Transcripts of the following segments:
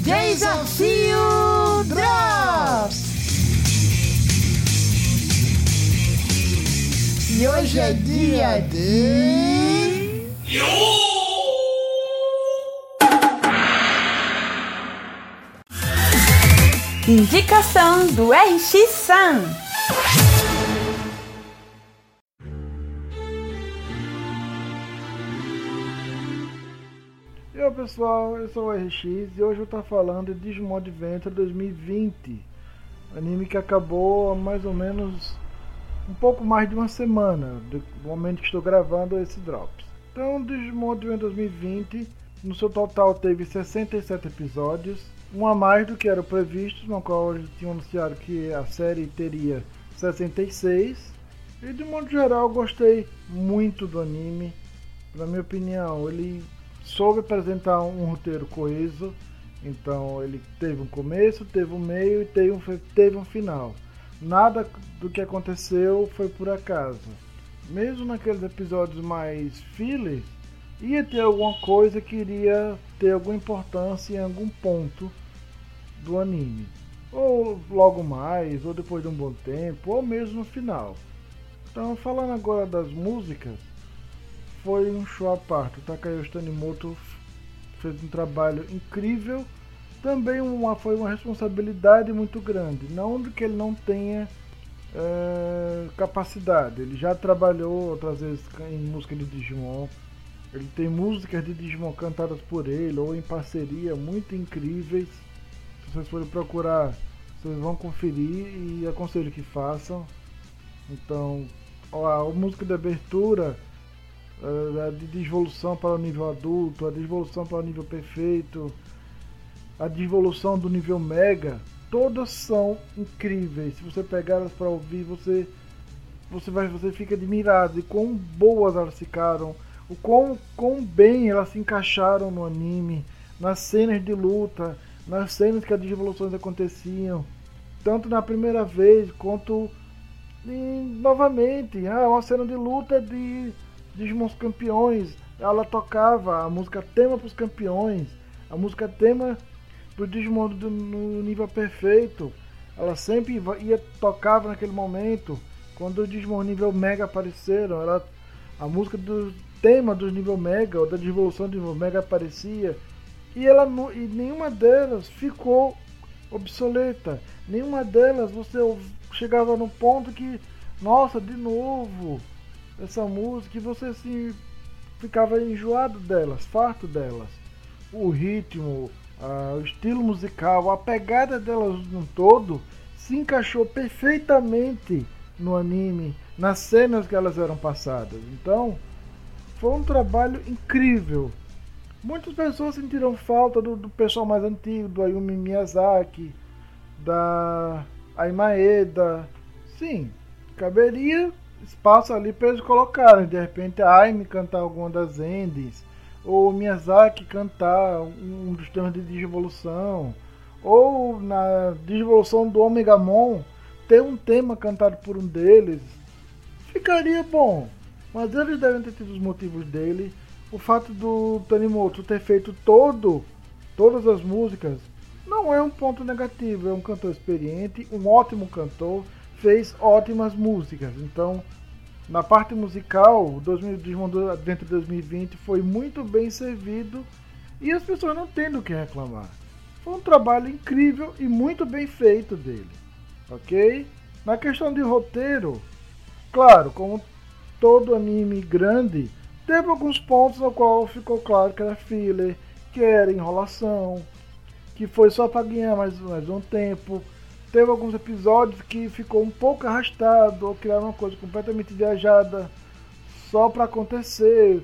Desafio Drops! E hoje é dia de. Indicação do RX-San. E aí pessoal, eu sou o RX e hoje eu estou falando de Digimon Adventure 2020 Anime que acabou há mais ou menos um pouco mais de uma semana do momento que estou gravando esse Drops. Então Digimon Adventure 2020 no seu total teve 67 episódios. Um a mais do que era previsto, no qual eles tinham anunciado que a série teria 66 E de modo geral gostei muito do anime. Na minha opinião, ele soube apresentar um roteiro coeso. Então ele teve um começo, teve um meio e teve um, teve um final. Nada do que aconteceu foi por acaso. Mesmo naqueles episódios mais filler, ia ter alguma coisa que iria ter alguma importância em algum ponto do anime. Ou logo mais, ou depois de um bom tempo, ou mesmo no final. Então falando agora das músicas, foi um show à parte. O Takayoshi Tanimoto fez um trabalho incrível. Também uma, foi uma responsabilidade muito grande. Não que ele não tenha é, capacidade. Ele já trabalhou outras vezes em música de Digimon. Ele tem músicas de Digimon cantadas por ele ou em parceria muito incríveis. Se vocês forem procurar, vocês vão conferir e aconselho que façam. Então, a, a música de abertura a eh, devolução para o nível adulto, a devolução para o nível perfeito, a devolução do nível mega, todas são incríveis. Se você pegar elas para ouvir, você você vai você fica admirado de quão boas elas ficaram, o quão, quão bem elas se encaixaram no anime, nas cenas de luta, nas cenas que as devoluções aconteciam, tanto na primeira vez quanto em, novamente. Ah, uma cena de luta de Digimons Campeões, ela tocava a música tema para os campeões, a música tema para o Digimon do, no nível perfeito. Ela sempre ia tocava naquele momento. Quando o Digimon nível Mega apareceram, ela, a música do tema do nível Mega ou da devolução do nível Mega aparecia. E, ela, e nenhuma delas ficou obsoleta. Nenhuma delas você chegava no ponto que, nossa, de novo, essa música e você assim ficava enjoado delas, farto delas. O ritmo, o estilo musical, a pegada delas no todo se encaixou perfeitamente no anime, nas cenas que elas eram passadas. Então, foi um trabalho incrível. Muitas pessoas sentiram falta do, do pessoal mais antigo, do Ayumi Miyazaki, da Aimaeda. Sim, caberia espaço ali para eles colocarem. De repente a Aime cantar alguma das endings, ou Miyazaki cantar um dos temas de Digivolução, ou na Digivolução do Omegamon ter um tema cantado por um deles. Ficaria bom, mas eles devem ter tido os motivos dele. O fato do Tanimoto ter feito todo, todas as músicas não é um ponto negativo, é um cantor experiente, um ótimo cantor fez ótimas músicas. Então, na parte musical, o 2000, Digimon Adventure 2020 foi muito bem servido e as pessoas não têm do que reclamar. Foi um trabalho incrível e muito bem feito dele, ok? Na questão de roteiro, claro, como todo anime grande, teve alguns pontos no qual ficou claro que era filler, que era enrolação, que foi só para ganhar mais, mais um tempo, Teve alguns episódios que ficou um pouco arrastado ou criaram uma coisa completamente viajada só para acontecer.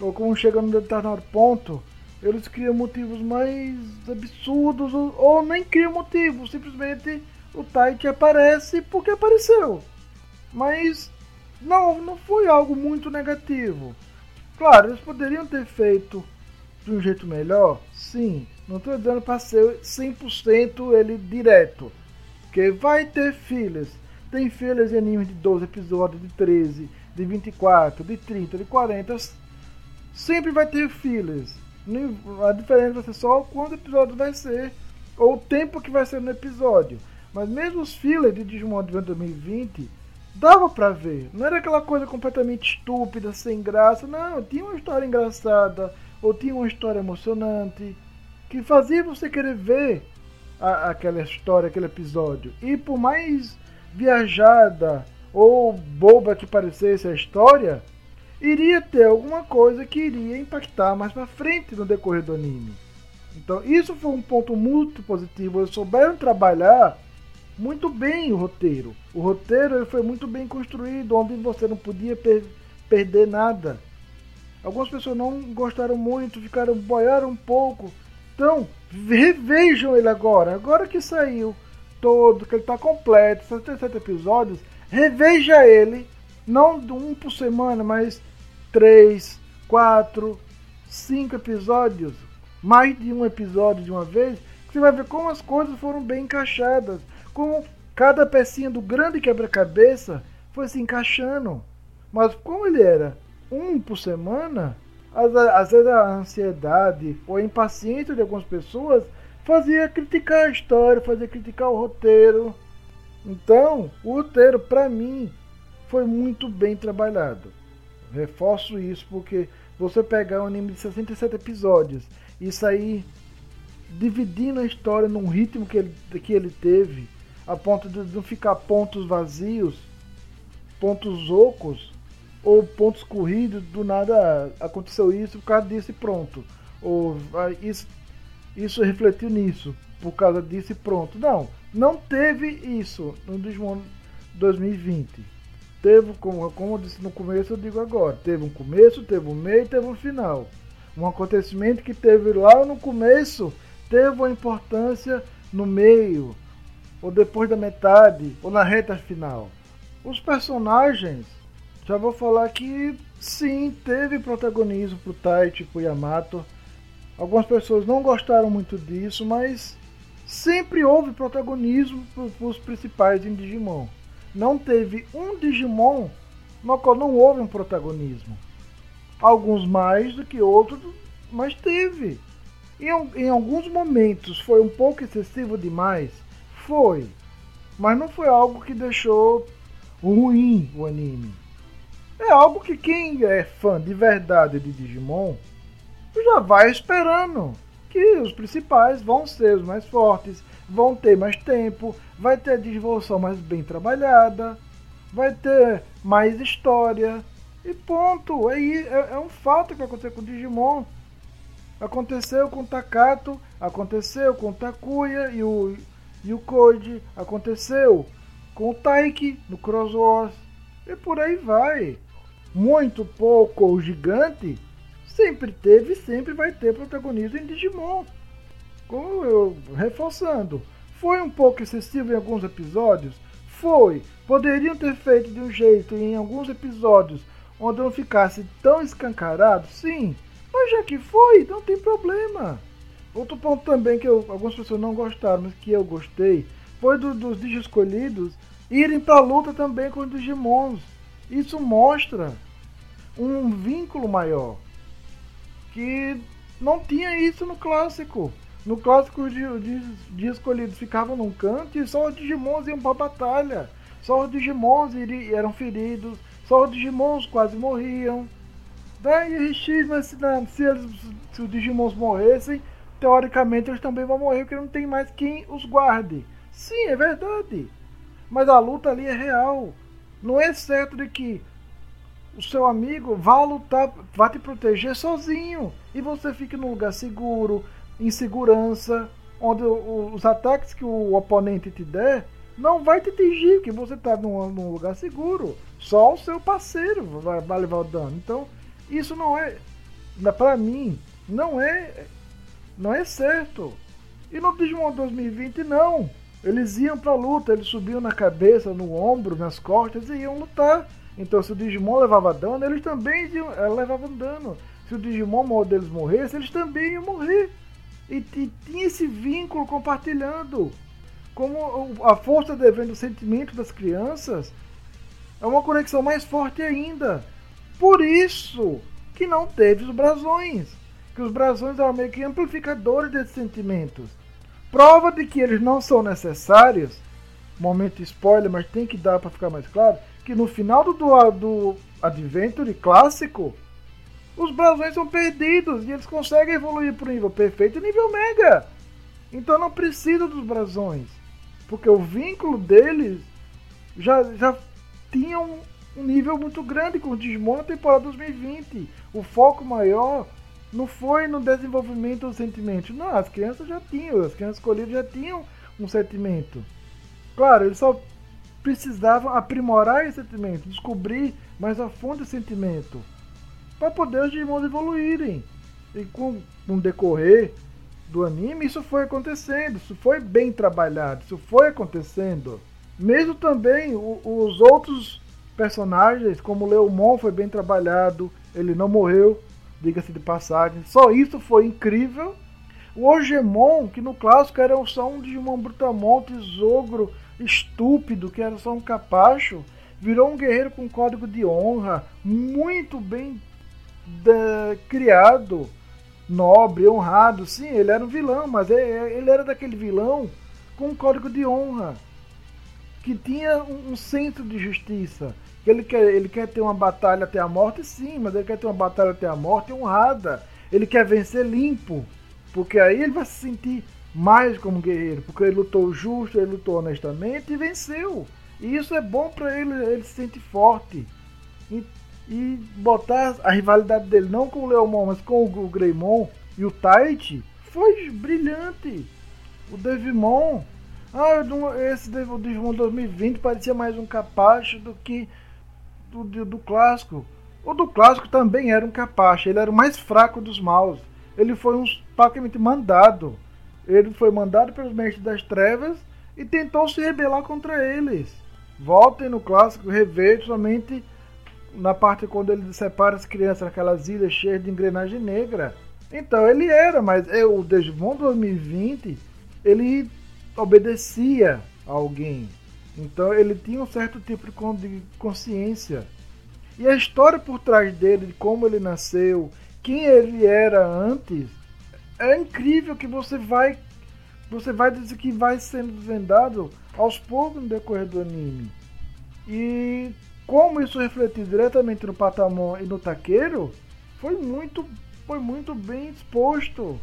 Ou como chega num determinado ponto, eles criam motivos mais absurdos ou, nem criam motivos, simplesmente o Tite aparece porque apareceu. Mas não, não foi algo muito negativo. Claro, eles poderiam ter feito de um jeito melhor, sim. Não estou dizendo para ser 100% ele direto. Vai ter filhas. Tem filhas de anime de 12 episódios, de 13, de 24, de 30, de 40. Sempre vai ter filhas. A diferença vai ser só quando o episódio vai ser, ou o tempo que vai ser no episódio. Mas mesmo os fillers de Digimon Adventure 2020 dava pra ver. Não era aquela coisa completamente estúpida, sem graça. Não, tinha uma história engraçada, ou tinha uma história emocionante, que fazia você querer ver a, aquela história, aquele episódio. E por mais viajada ou boba que parecesse a história, iria ter alguma coisa que iria impactar mais para frente no decorrer do anime. Então, isso foi um ponto muito positivo. Eles souberam trabalhar muito bem o roteiro. O roteiro ele foi muito bem construído, onde você não podia per perder nada. Algumas pessoas não gostaram muito, ficaram boiaram um pouco. Então, revejam ele agora. Agora que saiu todo, que ele está completo, 77 episódios, reveja ele. Não um por semana, mas três, quatro, cinco episódios. Mais de um episódio de uma vez. Você vai ver como as coisas foram bem encaixadas como cada pecinha do grande quebra-cabeça foi se encaixando. Mas como ele era um por semana, às, vezes a ansiedade ou a impaciência de algumas pessoas fazia criticar a história, fazia criticar o roteiro. Então, o roteiro, para mim, foi muito bem trabalhado. Reforço isso porque você pegar um anime de 67 episódios e sair dividindo a história num ritmo que ele, que ele teve, a ponto de não ficar pontos vazios, pontos ocos ou pontos corridos, do nada aconteceu isso por causa disso e pronto. Ou isso, isso refletiu nisso, por causa disso e pronto. Não, não teve isso no Digimon 2020. Teve, como, como eu disse no começo, eu digo agora, teve um começo, teve um meio teve um final. Um acontecimento que teve lá no começo teve uma importância no meio, ou depois da metade, ou na reta final. Os personagens, já vou falar que sim, teve protagonismo pro Taichi pro Yamato. Algumas pessoas não gostaram muito disso, mas sempre houve protagonismo para os principais em Digimon. Não teve um Digimon no qual não houve um protagonismo. Alguns mais do que outros, mas teve. Em, em alguns momentos foi um pouco excessivo demais foi. Mas não foi algo que deixou ruim o anime. É algo que quem é fã de verdade de Digimon já vai esperando que os principais vão ser os mais fortes, vão ter mais tempo, vai ter a desenvolção mais bem trabalhada, vai ter mais história e ponto. É, é, é um fato que aconteceu com o Digimon. Aconteceu com o Takato, aconteceu com o Takuya e o e o Code aconteceu com o Taiki no Cross Wars e por aí vai. Muito pouco ou gigante sempre teve e sempre vai ter protagonismo em Digimon. Como eu reforçando, foi um pouco excessivo em alguns episódios? Foi. Poderiam ter feito de um jeito em alguns episódios onde não ficasse tão escancarado? Sim. Mas já que foi, não tem problema. Outro ponto também que eu, algumas pessoas não gostaram, mas que eu gostei, foi do, dos Digi escolhidos irem pra luta também com os Digimons. Isso mostra um vínculo maior. Que não tinha isso no clássico. No clássico, os Digi escolhidos ficavam num canto e só os Digimons iam pra batalha. Só os Digimons eram feridos, só os Digimons quase morriam. Daí, X, mas se, se, eles, se os Digimons morressem, teoricamente eles também vão morrer porque não tem mais quem os guarde. Sim, é verdade. Mas a luta ali é real. Não é certo de que o seu amigo vá lutar, vá te proteger sozinho e você fique num lugar seguro, em segurança, onde os ataques que o oponente te der não vai te atingir, porque você está num, num, lugar seguro. Só o seu parceiro vai, vai levar o dano. Então, isso não é, para mim, não é não é certo. E no Digimon 2020 não. Eles iam pra luta, eles subiam na cabeça, no ombro, nas costas e iam lutar. Então se o Digimon levava dano, eles também iam, eh, levavam dano. Se o Digimon deles morresse, eles também iam morrer. E, e tinha esse vínculo compartilhando. Como a força devendo o sentimento das crianças é uma conexão mais forte ainda. Por isso que não teve os brasões. Que os brasões eram meio que amplificadores desses sentimentos. Prova de que eles não são necessários. Momento spoiler, mas tem que dar para ficar mais claro. Que no final do, do, do Adventure clássico, os brasões são perdidos e eles conseguem evoluir para o nível perfeito e nível mega. Então não precisa dos brasões. Porque o vínculo deles já, já tinha um, um nível muito grande com o Digimon na temporada 2020. O foco maior não foi no desenvolvimento dos sentimentos. Não, as crianças já tinham, as crianças escolhidas já tinham um sentimento. Claro, eles só precisavam aprimorar esse sentimento, descobrir mais a fundo esse sentimento, para poder os Digimons evoluírem. E com, o decorrer do anime, isso foi acontecendo, isso foi bem trabalhado, isso foi acontecendo. Mesmo também o, os outros personagens, como Leomon foi bem trabalhado, ele não morreu, diga-se de passagem. Só isso foi incrível. O Ogemon, que no clássico era só um Digimon Brutamon, tesogro estúpido, que era só um capacho, virou um guerreiro com código de honra, muito bem de, criado, nobre, honrado. Sim, ele era um vilão, mas é, ele era daquele vilão com um código de honra, que tinha um, um centro de justiça ele quer, ele quer ter uma batalha até a morte, sim, mas ele quer ter uma batalha até a morte honrada. Ele quer vencer limpo, porque aí ele vai se sentir mais como guerreiro, porque ele lutou justo, ele lutou honestamente e venceu. E isso é bom para ele, ele se sente forte. E, e, botar a rivalidade dele não com o Leomon, mas com o Greymon e o Tite foi brilhante. O Devimon, ah, esse Devimon 2020 parecia mais um capacho do que do, do, do clássico. O do clássico também era um capacha, ele era o mais fraco dos maus. Ele foi um praticamente mandado. Ele foi mandado pelos mestres das trevas e tentou se rebelar contra eles. Voltem no clássico, rever somente na parte quando ele separa as crianças naquelas ilhas cheias de engrenagem negra. Então ele era, mas é, o Digimon 2020 ele obedecia a alguém. Então ele tinha um certo tipo de consciência. E a história por trás dele, de como ele nasceu, quem ele era antes, é incrível que você vai você vai dizer que vai sendo desvendado aos poucos no decorrer do anime. E como isso refletiu diretamente no Patamon e no Taqueiro, foi muito foi muito bem exposto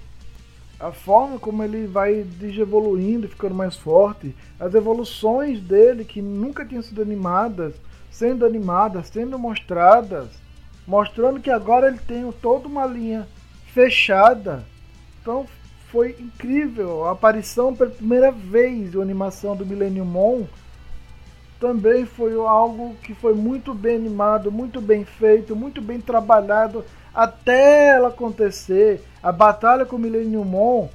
a forma como ele vai evoluindo, ficando mais forte, as evoluções dele que nunca tinham sido animadas, sendo animadas, sendo mostradas, mostrando que agora ele tem toda uma linha fechada. Então foi incrível a aparição pela primeira vez a animação do Millennium Mon também foi algo que foi muito bem animado, muito bem feito, muito bem trabalhado até ela acontecer. A batalha com o Millennium Mon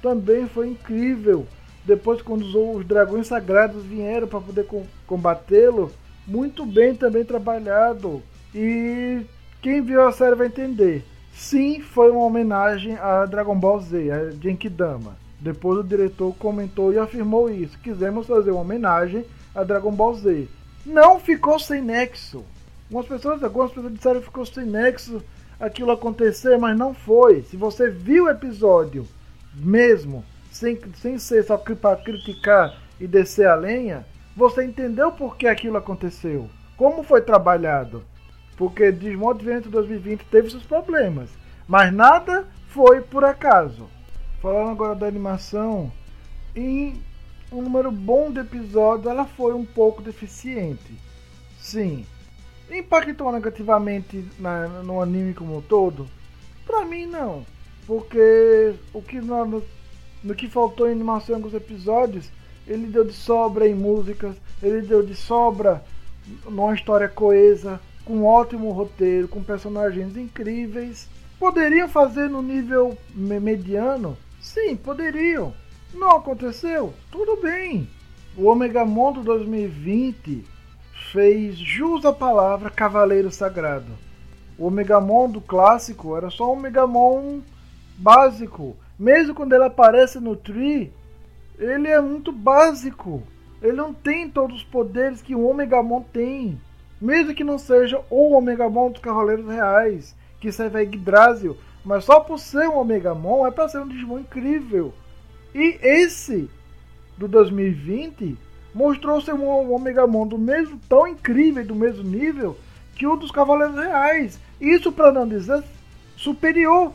também foi incrível. Depois, quando os dragões sagrados vieram para poder combatê-lo, muito bem também trabalhado. E quem viu a série vai entender. Sim, foi uma homenagem a Dragon Ball Z, a Genkidama. Depois o diretor comentou e afirmou isso. Quisemos fazer uma homenagem a Dragon Ball Z. Não ficou sem nexo. Algumas pessoas, algumas pessoas disseram que ficou sem nexo aquilo acontecer, mas não foi. Se você viu o episódio mesmo, sem, sem ser só para criticar e descer a lenha, você entendeu por que aquilo aconteceu. Como foi trabalhado. Porque Digimon Adventure 2020 teve seus problemas. Mas nada foi por acaso. Falando agora da animação, em um número bom de episódios, ela foi um pouco deficiente. Sim, impactou negativamente na, no anime como um todo? Pra mim não. Porque o que no, no que faltou em animação em alguns episódios, ele deu de sobra em músicas, ele deu de sobra numa história coesa, com um ótimo roteiro, com personagens incríveis. Poderiam fazer no nível mediano? Sim, poderiam. Não aconteceu? Tudo bem. O Omega Mundo 2020 fez jus à palavra Cavaleiro Sagrado. O Omegamon do clássico era só um Omegamon básico. Mesmo quando ele aparece no Tree, ele é muito básico. Ele não tem todos os poderes que o Omegamon tem. Mesmo que não seja o Omegamon dos Cavaleiros Reais, que serve a Yggdrasil. Mas só por ser um Omegamon é para ser um Digimon incrível. E esse do 2020 mostrou ser um Omegamon do mesmo tão incrível do mesmo nível que o dos Cavaleiros Reais. Isso para não dizer superior,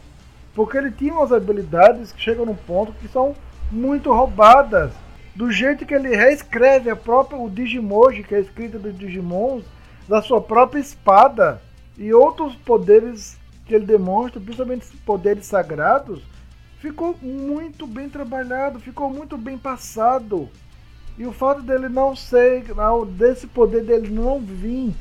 porque ele tinha umas habilidades que chegam num ponto que são muito roubadas. Do jeito que ele reescreve a própria o Digimoji, que é escrita dos Digimons, da sua própria espada e outros poderes que ele demonstra, principalmente poderes sagrados, ficou muito bem trabalhado, ficou muito bem passado. E o fato dele não ser, desse poder dele não vir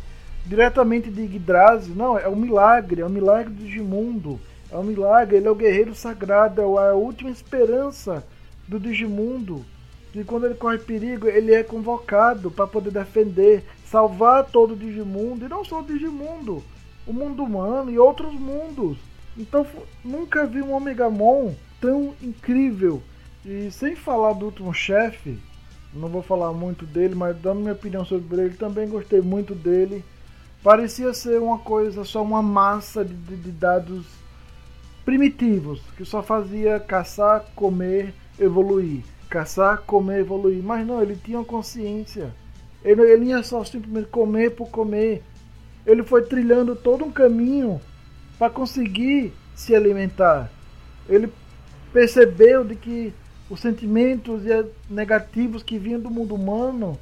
diretamente de Yggdrasil, não, é um milagre, é um milagre do Digimundo. É um milagre, ele é o guerreiro sagrado, é a última esperança do Digimundo. E quando ele corre perigo, ele é convocado para poder defender, salvar todo o Digimundo, e não só o Digimundo, o mundo humano e outros mundos. Então nunca vi um Omegamon tão incrível. E sem falar do último chefe, não vou falar muito dele, mas dando minha opinião sobre ele, também gostei muito dele. Parecia ser uma coisa, só uma massa de, de, de dados primitivos, que só fazia caçar, comer, evoluir. Caçar, comer, evoluir. Mas não, ele tinha consciência. Ele, ele ia só simplesmente comer por comer. Ele foi trilhando todo um caminho para conseguir se alimentar. Ele percebeu de que os sentimentos negativos que vinham do mundo humano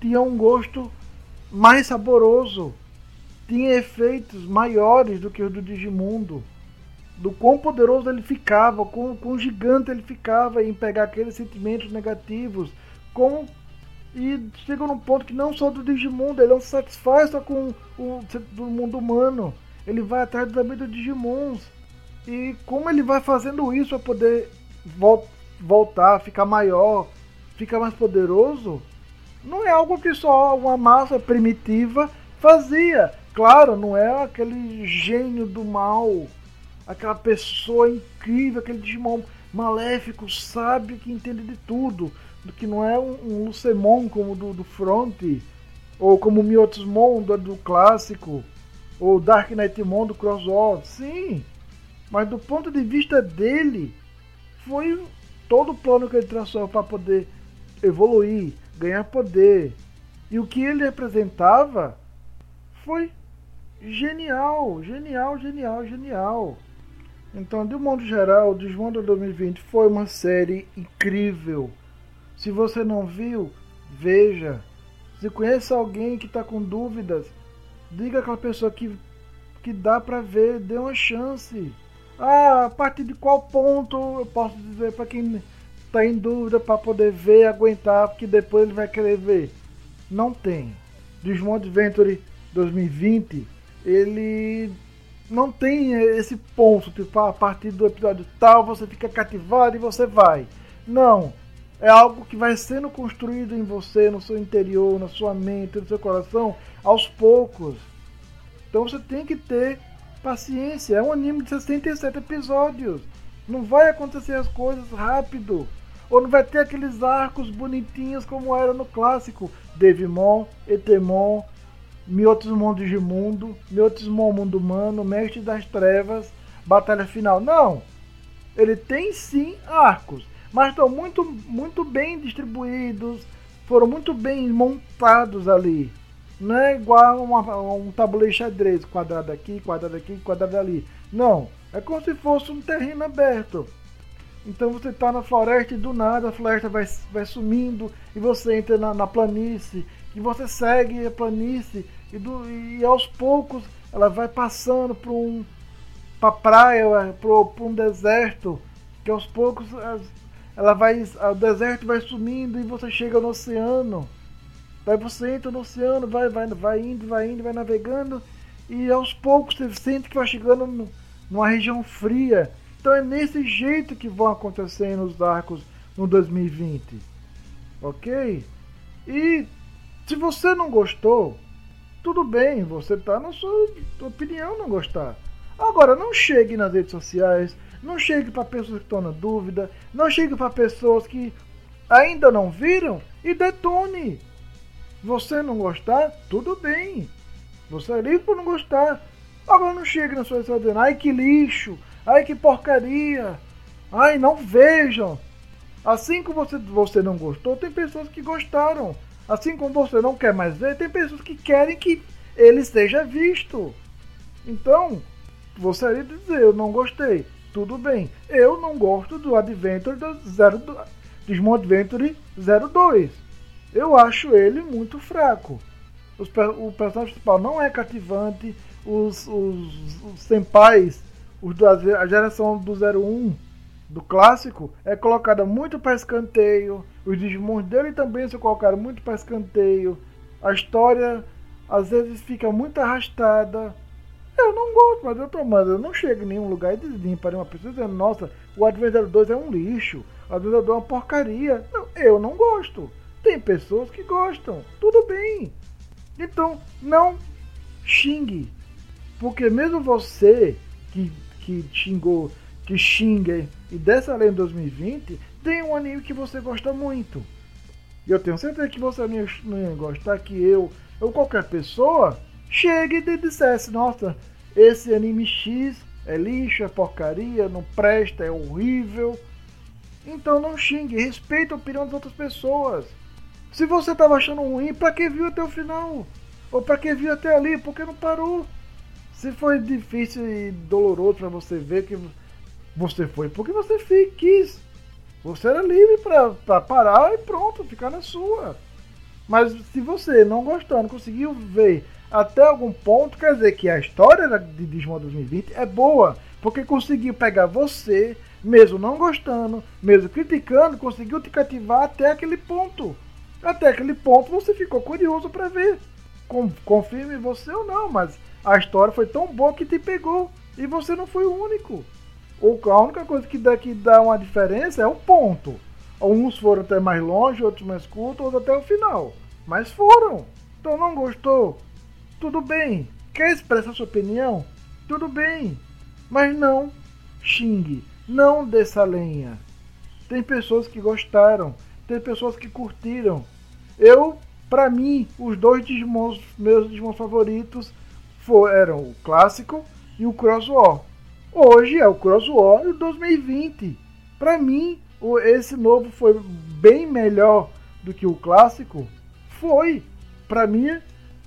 tinham um gosto mais saboroso, tinha efeitos maiores do que os do Digimundo. Do quão poderoso ele ficava, quão, quão gigante ele ficava em pegar aqueles sentimentos negativos, com e chega num ponto que não só do Digimundo, ele não se satisfaz só com o do mundo humano, ele vai atrás também dos Digimons. E como ele vai fazendo isso para poder voltar, ficar maior, ficar mais poderoso, não é algo que só uma massa primitiva fazia. Claro, não é aquele gênio do mal, aquela pessoa incrível, aquele Digimon maléfico, sábio que entende de tudo, do que não é um, um Lucemon como do, do Front, ou como o Miotismon do, do clássico, ou Dark Knightmon do Crossover. Sim, mas do ponto de vista dele, foi todo o plano que ele traçou para poder evoluir, ganhar poder. E o que ele representava foi genial, genial, genial, genial. Então, de um modo geral, o Desmondo 2020 foi uma série incrível. Se você não viu, veja. Se conhece alguém que está com dúvidas, diga aquela pessoa que, que dá para ver, dê uma chance. Ah, a partir de qual ponto eu posso dizer para quem está em dúvida para poder ver, aguentar, porque depois ele vai querer ver? Não tem. Desmond Venture 2020, ele não tem esse ponto, tipo, ah, a partir do episódio tal você fica cativado e você vai. Não. É algo que vai sendo construído em você, no seu interior, na sua mente, no seu coração, aos poucos. Então você tem que ter Paciência, é um anime de 67 episódios. Não vai acontecer as coisas rápido. Ou não vai ter aqueles arcos bonitinhos como era no clássico. Devimon, Etemon, Miotismon Digimundo, Miotismon Mundo Humano, Mestre das Trevas, Batalha Final. Não! Ele tem sim arcos, mas estão muito, muito bem distribuídos, foram muito bem montados ali. Não é igual uma, um tabuleiro xadrez, quadrado aqui, quadrado aqui, quadrado ali. Não, é como se fosse um terreno aberto. Então você está na floresta e do nada a floresta vai, vai sumindo e você entra na, na planície e você segue a planície e, do, e aos poucos ela vai passando para um para praia, para um deserto, que aos poucos ela vai, o deserto vai sumindo e você chega no oceano. Daí você entra no oceano, vai, vai, vai indo, vai indo, vai navegando e aos poucos você sente que vai chegando numa região fria. Então é nesse jeito que vão acontecendo os arcos no 2020. Ok? E se você não gostou, tudo bem, você está na sua opinião não gostar. Agora, não chegue nas redes sociais, não chegue para pessoas que estão na dúvida, não chegue para pessoas que ainda não viram e detone. Você não gostar, tudo bem. Você é livre por não gostar. Agora não chega na sua cidade dizendo, ai que lixo, Ai que porcaria! Ai, não vejam! Assim como você, você não gostou, tem pessoas que gostaram. Assim como você não quer mais ver, tem pessoas que querem que ele seja visto. Então, gostaria de dizer, eu não gostei. Tudo bem. Eu não gosto do Adventure do Zero, do Digimon Adventure 02. Eu acho ele muito fraco. Os, o personagem principal não é cativante. Os, os, os senpais, os da geração do 01, do clássico, é colocada muito para escanteio. Os Digimons dele também são colocados muito para escanteio. A história às vezes fica muito arrastada. Eu não gosto, mas eu tô, mas eu não chego em nenhum lugar e desvim para uma pessoa dizendo, nossa, o Adventure 2 é um lixo, o Adventure 2 é uma porcaria. Não, eu não gosto. Tem pessoas que gostam, tudo bem. Então, não xingue. Porque mesmo você que, que xingou, que xinga e dessa lei em 2020, tem um anime que você gosta muito. E eu tenho certeza que você não ia gostar que eu ou qualquer pessoa chegue e dissesse: Nossa, esse anime X é lixo, é porcaria, não presta, é horrível. Então não xingue, respeite a opinião das outras pessoas. Se você estava achando ruim, para que viu até o final? Ou para que viu até ali? Por que não parou? Se foi difícil e doloroso para você ver que você foi, porque você quis. Você era livre para parar e pronto, ficar na sua. Mas se você não gostou, não conseguiu ver até algum ponto, quer dizer que a história de Digimon 2020 é boa, porque conseguiu pegar você, mesmo não gostando, mesmo criticando, conseguiu te cativar até aquele ponto. Até aquele ponto você ficou curioso para ver. Confirme você ou não, mas a história foi tão boa que te pegou e você não foi o único. A única coisa que dá, que dá uma diferença é o ponto. Uns foram até mais longe, outros mais curtos, outros até o final. Mas foram. Então não gostou? Tudo bem. Quer expressar sua opinião? Tudo bem. Mas não xingue. Não desça lenha. Tem pessoas que gostaram. Tem pessoas que curtiram. Eu, para mim, os dois Digimons, meus Digimons favoritos foram o clássico e o Cross War. Hoje é o Cross o 2020. Para mim, esse novo foi bem melhor do que o clássico? Foi. Para mim,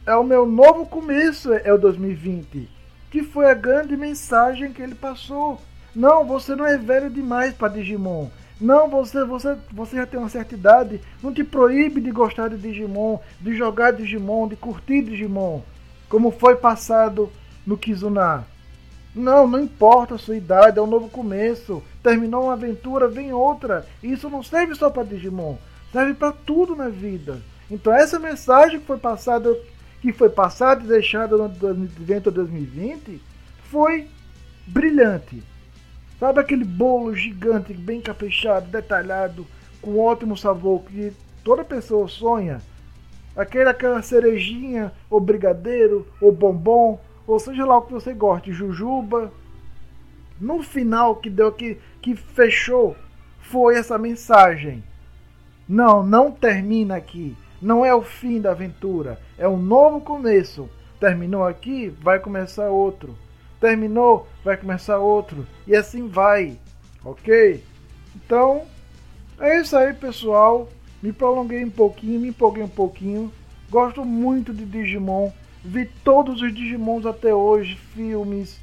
é o meu novo começo, é o 2020. Que foi a grande mensagem que ele passou. Não, você não é velho demais para Digimon. Não, você, você, você já tem uma certa idade. Não te proíbe de gostar de Digimon, de jogar Digimon, de curtir Digimon. Como foi passado no Kizuna. Não, não importa a sua idade, é um novo começo. Terminou uma aventura, vem outra. Isso não serve só para Digimon, serve para tudo na vida. Então essa mensagem que foi passada, que foi passada e deixada no evento 2020 foi brilhante. Sabe aquele bolo gigante, bem caprichado, detalhado, com ótimo sabor que toda pessoa sonha? Aquela, aquela cerejinha, ou brigadeiro, ou bombom, ou seja lá o que você goste, jujuba. No final que deu que, que fechou foi essa mensagem. Não, não termina aqui. Não é o fim da aventura, é um novo começo. Terminou aqui, vai começar outro. Terminou, vai começar outro. E assim vai. Ok? Então, é isso aí, pessoal. Me prolonguei um pouquinho, me empolguei um pouquinho. Gosto muito de Digimon. Vi todos os Digimons até hoje, filmes,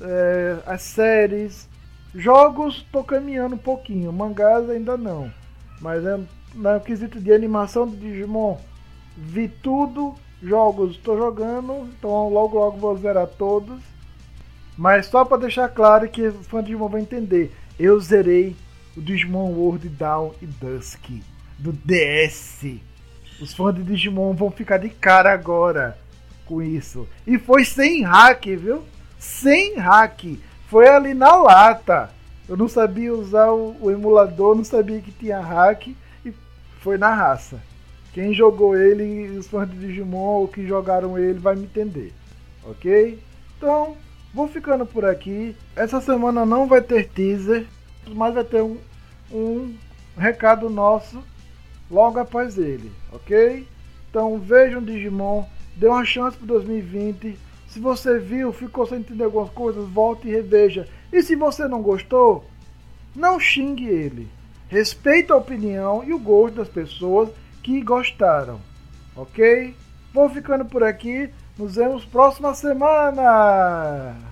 é, as séries. Jogos tô caminhando um pouquinho, mangás ainda não. Mas é, no quesito de animação de Digimon, vi tudo. Jogos estou jogando, então logo logo vou zerar todos. Mas só para deixar claro que os fãs de Digimon vão entender, eu zerei o Digimon World Down e Dusk do DS. Os fãs de Digimon vão ficar de cara agora com isso. E foi sem hack, viu? Sem hack. Foi ali na lata. Eu não sabia usar o, o emulador, não sabia que tinha hack e foi na raça. Quem jogou ele, os fãs de Digimon ou que jogaram ele, vai me entender. Ok? Então, vou ficando por aqui. Essa semana não vai ter teaser, mas vai ter um, um recado nosso logo após ele, ok? Então vejam Digimon, Dê uma chance para 2020. Se você viu, ficou sem entender algumas coisas, volte e reveja. E se você não gostou, não xingue ele. Respeite a opinião e o gosto das pessoas que gostaram. Ok? Vou ficando por aqui. Nos vemos próxima semana!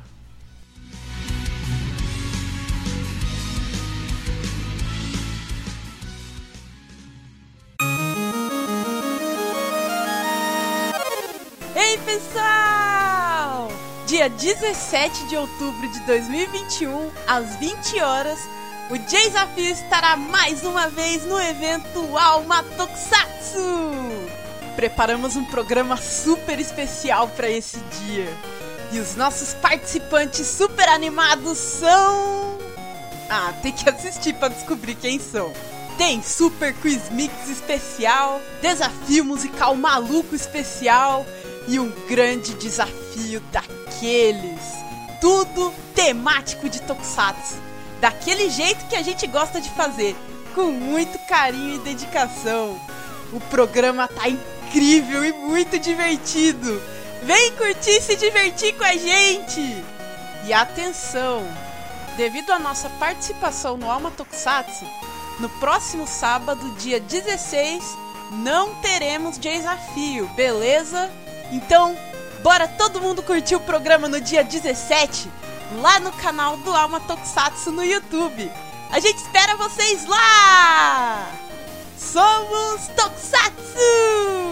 Dia 17 de outubro de 2021, às 20 horas, o Desafio estará mais uma vez no evento Alma Tokusatsu! Preparamos um programa super especial para esse dia. E os nossos participantes super animados são. Ah, tem que assistir para descobrir quem são. Tem Super Quiz Mix especial, desafio musical maluco especial e um grande desafio daqueles. Tudo temático de Tokusatsu. Daquele jeito que a gente gosta de fazer, com muito carinho e dedicação. O programa tá incrível e muito divertido. Vem curtir e se divertir com a gente! E atenção! Devido à nossa participação no Alma Tokusatsu, no próximo sábado, dia 16, não teremos desafio, beleza? Então, bora todo mundo curtir o programa no dia 17, lá no canal do Alma Tokusatsu no YouTube. A gente espera vocês lá! Somos Tokusatsu!